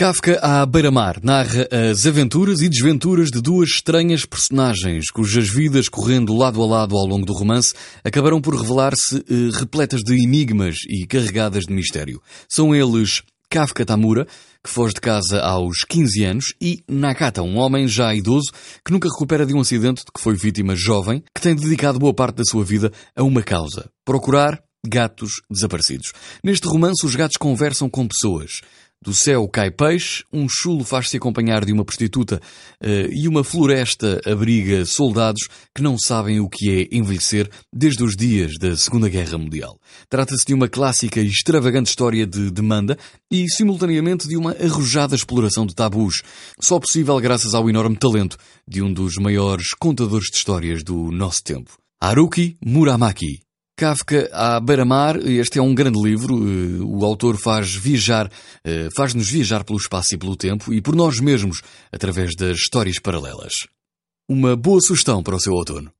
Kafka à beira-mar narra as aventuras e desventuras de duas estranhas personagens, cujas vidas, correndo lado a lado ao longo do romance, acabarão por revelar-se eh, repletas de enigmas e carregadas de mistério. São eles Kafka Tamura, que foge de casa aos 15 anos, e Nakata, um homem já idoso que nunca recupera de um acidente de que foi vítima jovem, que tem dedicado boa parte da sua vida a uma causa: procurar gatos desaparecidos. Neste romance, os gatos conversam com pessoas. Do céu cai peixe, um chulo faz-se acompanhar de uma prostituta uh, e uma floresta abriga soldados que não sabem o que é envelhecer desde os dias da Segunda Guerra Mundial. Trata-se de uma clássica e extravagante história de demanda e, simultaneamente, de uma arrojada exploração de tabus, só possível graças ao enorme talento de um dos maiores contadores de histórias do nosso tempo, Haruki Muramaki. Kafka à beira-mar, este é um grande livro, eh, o autor faz viajar, eh, faz-nos viajar pelo espaço e pelo tempo e por nós mesmos, através das histórias paralelas. Uma boa sugestão para o seu outono.